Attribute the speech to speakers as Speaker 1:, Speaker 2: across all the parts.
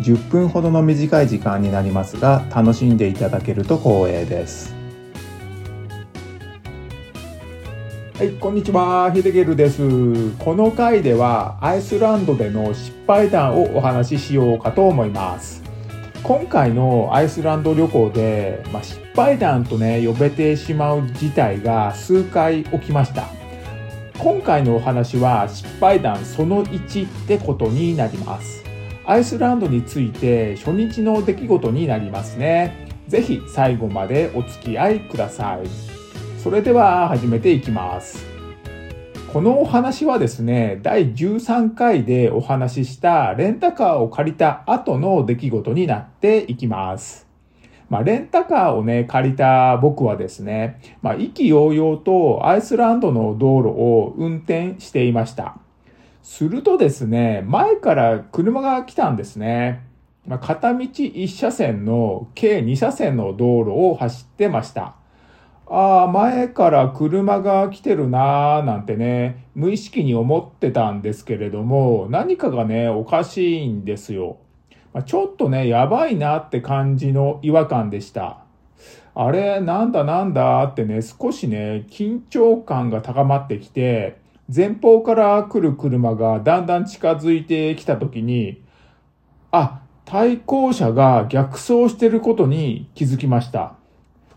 Speaker 1: 10分ほどの短い時間になりますが楽しんでいただけると光栄です。はいこんにちは。ヒデゲルです。この回ではアイスランドでの失敗談をお話ししようかと思います。今回のアイスランド旅行で、まあ、失敗談とね呼べてしまう事態が数回起きました。今回のお話は失敗談その1ってことになります。アイスランドについて初日の出来事になりますねぜひ最後までお付き合いくださいそれでは始めていきますこのお話はですね、第13回でお話ししたレンタカーを借りた後の出来事になっていきます。まあ、レンタカーをね、借りた僕はですね、まあ、意気揚々とアイスランドの道路を運転していました。するとですね、前から車が来たんですね。まあ、片道1車線の計2車線の道路を走ってました。ああ、前から車が来てるなーなんてね、無意識に思ってたんですけれども、何かがね、おかしいんですよ。まあ、ちょっとね、やばいなって感じの違和感でした。あれ、なんだなんだってね、少しね、緊張感が高まってきて、前方から来る車がだんだん近づいてきた時に、あ、対向車が逆走してることに気づきました。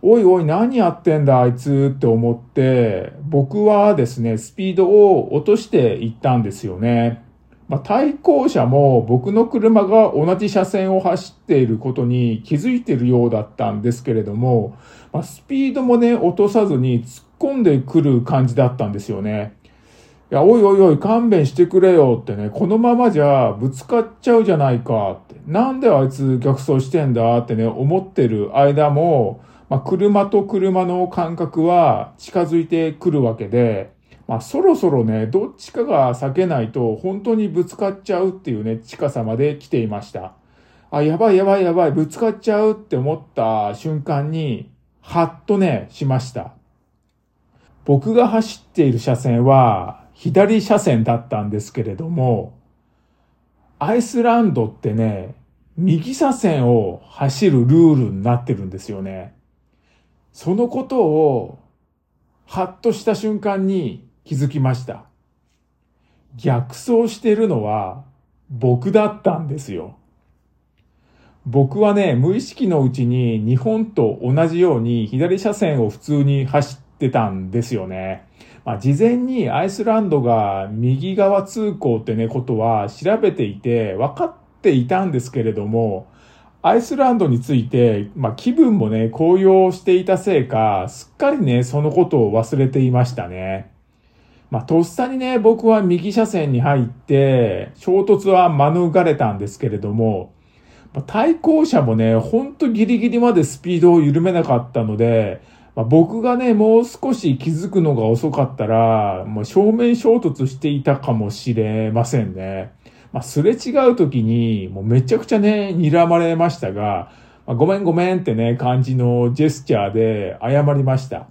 Speaker 1: おいおい何やってんだあいつって思って、僕はですね、スピードを落としていったんですよね。まあ、対向車も僕の車が同じ車線を走っていることに気づいてるようだったんですけれども、まあ、スピードもね、落とさずに突っ込んでくる感じだったんですよね。いや、おいおいおい、勘弁してくれよってね、このままじゃぶつかっちゃうじゃないかって、なんであいつ逆走してんだってね、思ってる間も、まあ、車と車の間隔は近づいてくるわけで、まあ、そろそろね、どっちかが避けないと本当にぶつかっちゃうっていうね、近さまで来ていました。あ、やばいやばいやばい、ぶつかっちゃうって思った瞬間に、はっとね、しました。僕が走っている車線は、左車線だったんですけれども、アイスランドってね、右車線を走るルールになってるんですよね。そのことを、はっとした瞬間に気づきました。逆走してるのは僕だったんですよ。僕はね、無意識のうちに日本と同じように左車線を普通に走ってたんですよね。まあ、事前にアイスランドが右側通行ってね、ことは調べていて分かっていたんですけれども、アイスランドについて、まあ、気分もね、高揚していたせいか、すっかりね、そのことを忘れていましたね。まあ、とっさにね、僕は右車線に入って、衝突は免れたんですけれどもま、対向車もね、ほんとギリギリまでスピードを緩めなかったので、まあ、僕がね、もう少し気づくのが遅かったら、もう正面衝突していたかもしれませんね。まあ、すれ違う時に、もうめちゃくちゃね、睨まれましたが、まあ、ごめんごめんってね、感じのジェスチャーで謝りました。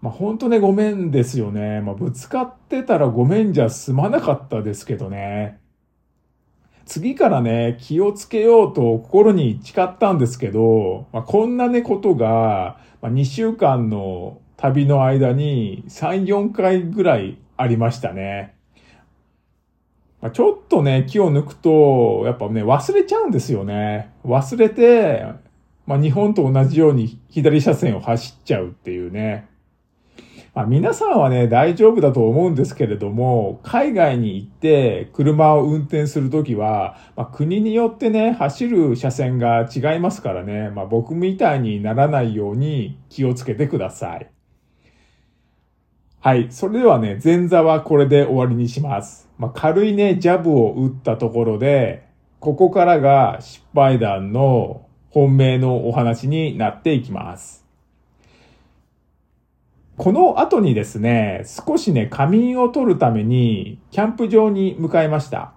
Speaker 1: まあ、ほんとね、ごめんですよね。まあ、ぶつかってたらごめんじゃ済まなかったですけどね。次からね、気をつけようと心に誓ったんですけど、まあ、こんなね、ことが、まあ、2週間の旅の間に3、4回ぐらいありましたね。まあ、ちょっとね、気を抜くと、やっぱね、忘れちゃうんですよね。忘れて、まあ、日本と同じように左車線を走っちゃうっていうね。まあ、皆さんはね、大丈夫だと思うんですけれども、海外に行って車を運転するときは、まあ、国によってね、走る車線が違いますからね、まあ、僕みたいにならないように気をつけてください。はい。それではね、前座はこれで終わりにします。まあ、軽いね、ジャブを打ったところで、ここからが失敗談の本命のお話になっていきます。この後にですね、少しね、仮眠を取るために、キャンプ場に向かいました。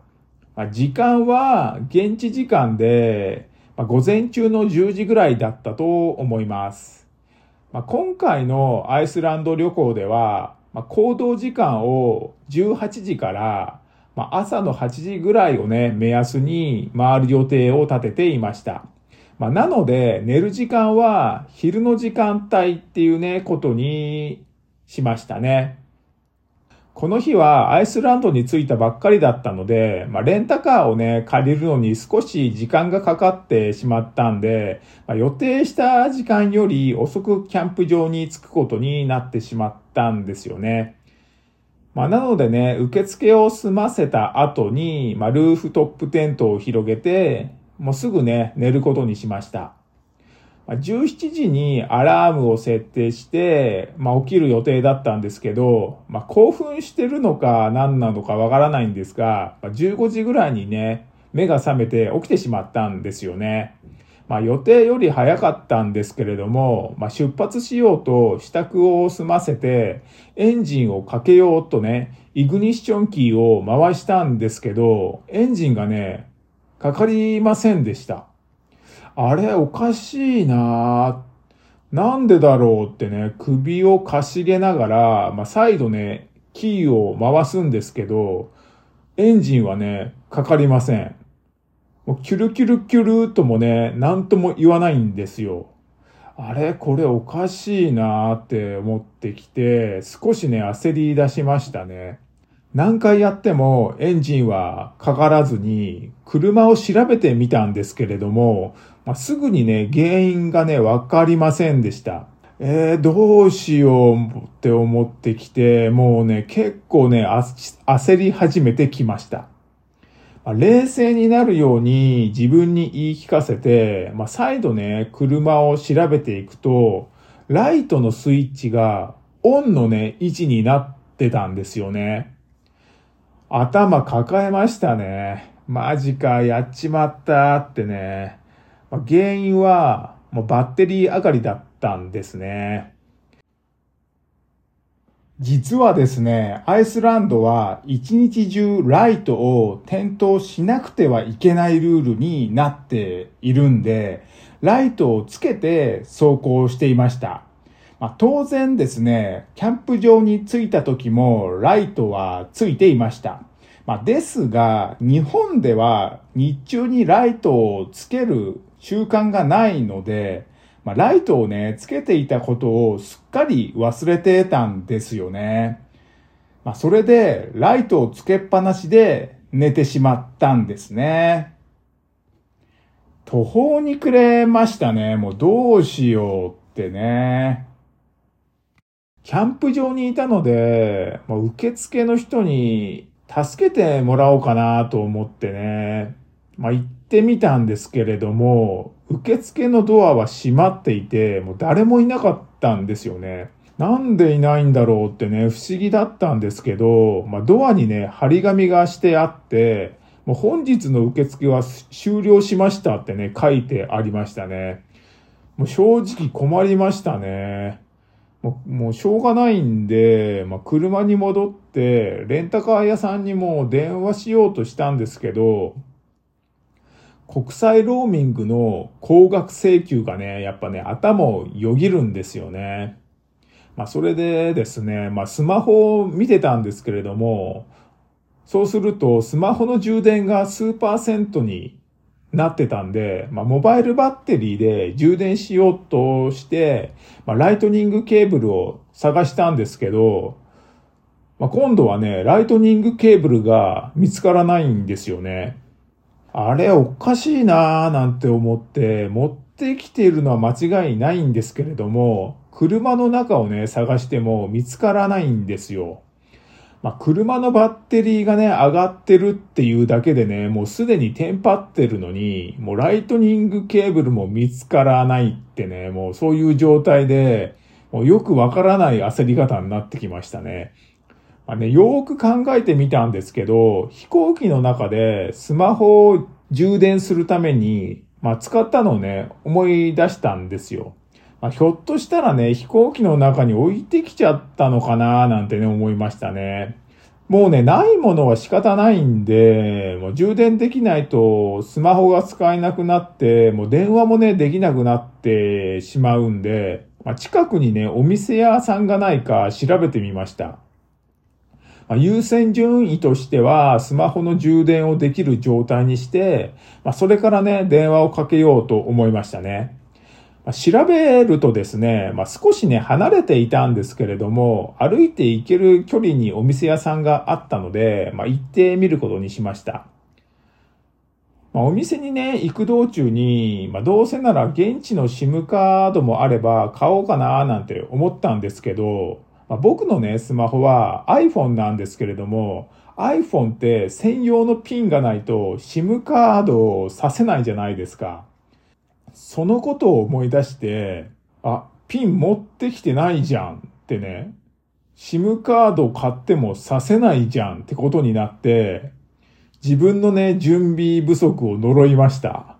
Speaker 1: まあ、時間は現地時間で、まあ、午前中の10時ぐらいだったと思います。まあ、今回のアイスランド旅行では、まあ、行動時間を18時から、まあ、朝の8時ぐらいをね、目安に回る予定を立てていました。まあ、なので、寝る時間は昼の時間帯っていうね、ことにしましたね。この日はアイスランドに着いたばっかりだったので、まあ、レンタカーをね、借りるのに少し時間がかかってしまったんで、まあ、予定した時間より遅くキャンプ場に着くことになってしまったんですよね。まあ、なのでね、受付を済ませた後に、まあ、ルーフトップテントを広げて、もうすぐね、寝ることにしました。17時にアラームを設定して、まあ、起きる予定だったんですけど、まあ、興奮してるのか何なのかわからないんですが、ま、15時ぐらいにね、目が覚めて起きてしまったんですよね。まあ、予定より早かったんですけれども、まあ、出発しようと支度を済ませて、エンジンをかけようとね、イグニッションキーを回したんですけど、エンジンがね、かかりませんでした。あれおかしいななんでだろうってね、首をかしげながら、まあ、再度ね、キーを回すんですけど、エンジンはね、かかりません。もうキュルキュルキュルともね、なんとも言わないんですよ。あれこれおかしいなーって思ってきて、少しね、焦り出しましたね。何回やってもエンジンはかからずに、車を調べてみたんですけれども、まあ、すぐにね、原因がね、わかりませんでした。えー、どうしようって思ってきて、もうね、結構ね、焦り始めてきました。まあ、冷静になるように自分に言い聞かせて、まあ、再度ね、車を調べていくと、ライトのスイッチがオンのね、位置になってたんですよね。頭抱えましたね。マジか、やっちまったってね。まあ、原因は、もうバッテリー上がりだったんですね。実はですね、アイスランドは一日中ライトを点灯しなくてはいけないルールになっているんで、ライトをつけて走行していました。まあ、当然ですね、キャンプ場に着いた時もライトはついていました。まあ、ですが、日本では日中にライトをつける習慣がないので、まあ、ライトをね、つけていたことをすっかり忘れてたんですよね。まあ、それで、ライトをつけっぱなしで寝てしまったんですね。途方に暮れましたね。もうどうしようってね。キャンプ場にいたので、もう受付の人に助けてもらおうかなと思ってね。まあ、行ってみたんですけれども、受付のドアは閉まっていて、もう誰もいなかったんですよね。なんでいないんだろうってね、不思議だったんですけど、まあ、ドアにね、張り紙がしてあって、もう本日の受付は終了しましたってね、書いてありましたね。もう正直困りましたね。もう、もうしょうがないんで、まあ、車に戻って、レンタカー屋さんにも電話しようとしたんですけど、国際ローミングの高額請求がね、やっぱね、頭をよぎるんですよね。まあ、それでですね、まあ、スマホを見てたんですけれども、そうすると、スマホの充電が数パーセントになってたんで、まあ、モバイルバッテリーで充電しようとして、まあ、ライトニングケーブルを探したんですけど、まあ、今度はね、ライトニングケーブルが見つからないんですよね。あれおかしいなーなんて思って持ってきているのは間違いないんですけれども、車の中をね、探しても見つからないんですよ。まあ、車のバッテリーがね、上がってるっていうだけでね、もうすでにテンパってるのに、もうライトニングケーブルも見つからないってね、もうそういう状態で、もうよくわからない焦り方になってきましたね。まあね、よーく考えてみたんですけど、飛行機の中でスマホを充電するために、まあ、使ったのをね、思い出したんですよ。まあ、ひょっとしたらね、飛行機の中に置いてきちゃったのかななんてね、思いましたね。もうね、ないものは仕方ないんで、もう充電できないとスマホが使えなくなって、もう電話もね、できなくなってしまうんで、まあ、近くにね、お店屋さんがないか調べてみました。まあ、優先順位としては、スマホの充電をできる状態にして、まあ、それからね、電話をかけようと思いましたね。調べるとですね、まあ、少しね、離れていたんですけれども、歩いて行ける距離にお店屋さんがあったので、まあ、行ってみることにしました。まあ、お店にね、行く道中に、まあ、どうせなら現地の SIM カードもあれば買おうかななんて思ったんですけど、まあ、僕のね、スマホは iPhone なんですけれども、iPhone って専用のピンがないと SIM カードをさせないじゃないですか。そのことを思い出して、あ、ピン持ってきてないじゃんってね、SIM カード買ってもさせないじゃんってことになって、自分のね、準備不足を呪いました。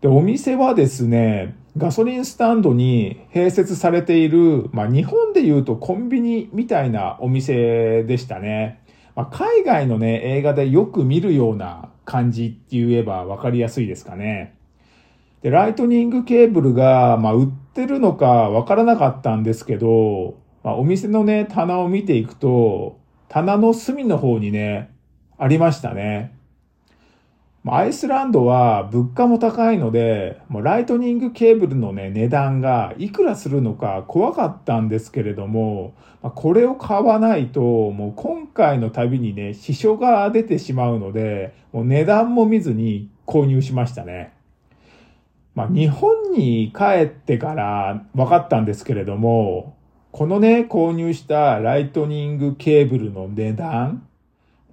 Speaker 1: で、お店はですね、ガソリンスタンドに併設されている、まあ日本で言うとコンビニみたいなお店でしたね。まあ、海外のね、映画でよく見るような感じって言えばわかりやすいですかね。で、ライトニングケーブルが、まあ、売ってるのかわからなかったんですけど、まあ、お店のね、棚を見ていくと、棚の隅の方にね、ありましたね。アイスランドは物価も高いので、もうライトニングケーブルのね、値段がいくらするのか怖かったんですけれども、これを買わないと、もう今回の旅にね、支障が出てしまうので、もう値段も見ずに購入しましたね。まあ、日本に帰ってから分かったんですけれども、このね、購入したライトニングケーブルの値段、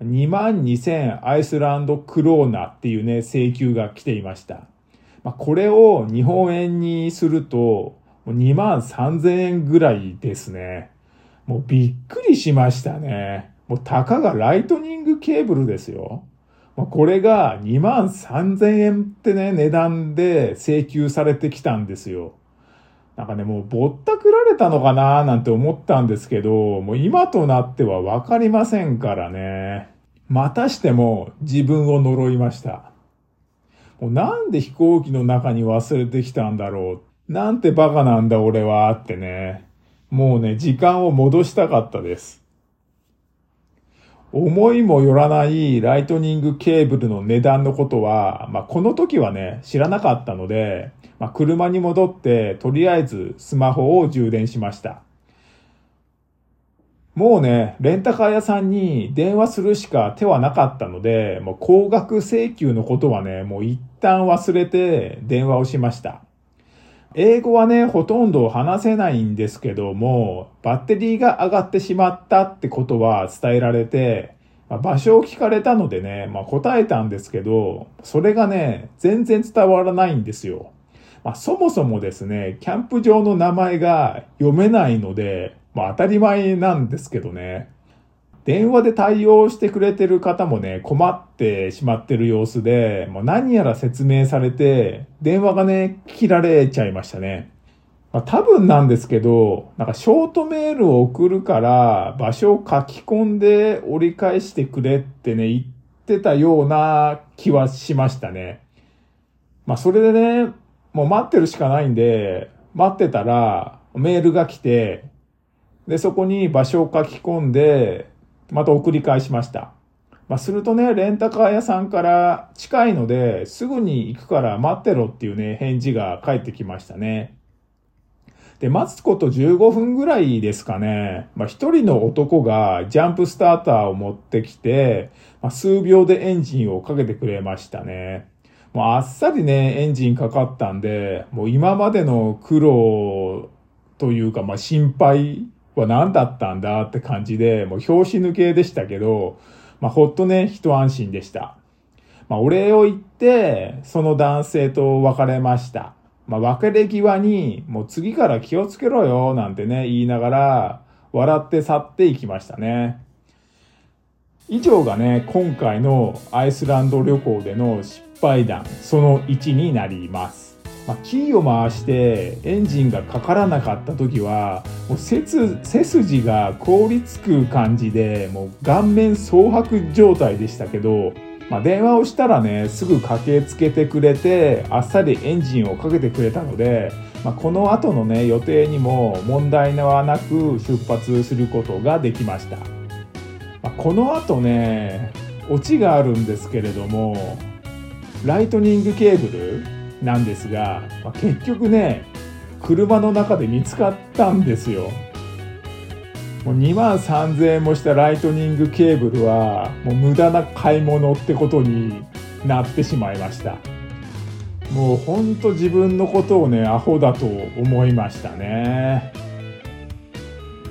Speaker 1: 22,000アイスランドクローナっていうね、請求が来ていました。まあ、これを日本円にすると、2万3000円ぐらいですね。もうびっくりしましたね。もうたかがライトニングケーブルですよ。まあ、これが2万3000円ってね、値段で請求されてきたんですよ。なんかね、もうぼったくられたのかななんて思ったんですけど、もう今となってはわかりませんからね。またしても自分を呪いました。もうなんで飛行機の中に忘れてきたんだろう。なんてバカなんだ俺はってね。もうね、時間を戻したかったです。思いもよらないライトニングケーブルの値段のことは、まあ、この時はね、知らなかったので、まあ、車に戻って、とりあえずスマホを充電しました。もうね、レンタカー屋さんに電話するしか手はなかったので、もう高額請求のことはね、もう一旦忘れて電話をしました。英語はね、ほとんど話せないんですけども、バッテリーが上がってしまったってことは伝えられて、まあ、場所を聞かれたのでね、まあ、答えたんですけど、それがね、全然伝わらないんですよ。まあ、そもそもですね、キャンプ場の名前が読めないので、まあ、当たり前なんですけどね。電話で対応してくれてる方もね、困ってしまってる様子で、もう何やら説明されて、電話がね、切られちゃいましたね。まあ、多分なんですけど、なんかショートメールを送るから場所を書き込んで折り返してくれってね、言ってたような気はしましたね。まあそれでね、もう待ってるしかないんで、待ってたらメールが来て、で、そこに場所を書き込んで、また送り返しました。まあ、するとね、レンタカー屋さんから近いので、すぐに行くから待ってろっていうね、返事が返ってきましたね。で、待つこと15分ぐらいですかね。まあ、一人の男がジャンプスターターを持ってきて、まあ、数秒でエンジンをかけてくれましたね。もうあっさりね、エンジンかかったんで、もう今までの苦労というか、まあ、心配は何だったんだって感じで、もう拍子抜けでしたけど、まあ、ほっとね、一安心でした。まあ、お礼を言って、その男性と別れました。まあ、別れ際に、もう次から気をつけろよ、なんてね、言いながら、笑って去っていきましたね。以上がね今回のアイスランド旅行での失敗談その1になりますまあ、キーを回してエンジンがかからなかった時はもう背筋が凍りつく感じでもう顔面蒼白状態でしたけど、まあ、電話をしたらねすぐ駆けつけてくれてあっさりエンジンをかけてくれたので、まあ、この後のね予定にも問題はなく出発することができました、まあ、この後ねオチがあるんですけれどもライトニングケーブルなんですが、まあ、結局ね車の中で見つかったんですよ。もう2万3000円もしたライトニングケーブルはもう無駄な買い物ってことになってしまいました。もうほんと自分のことをねアホだと思いましたね。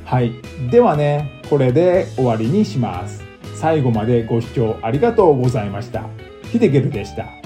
Speaker 1: はい。ではねこれで終わりにします。最後までご視聴ありがとうございました。ヒデゲルでした。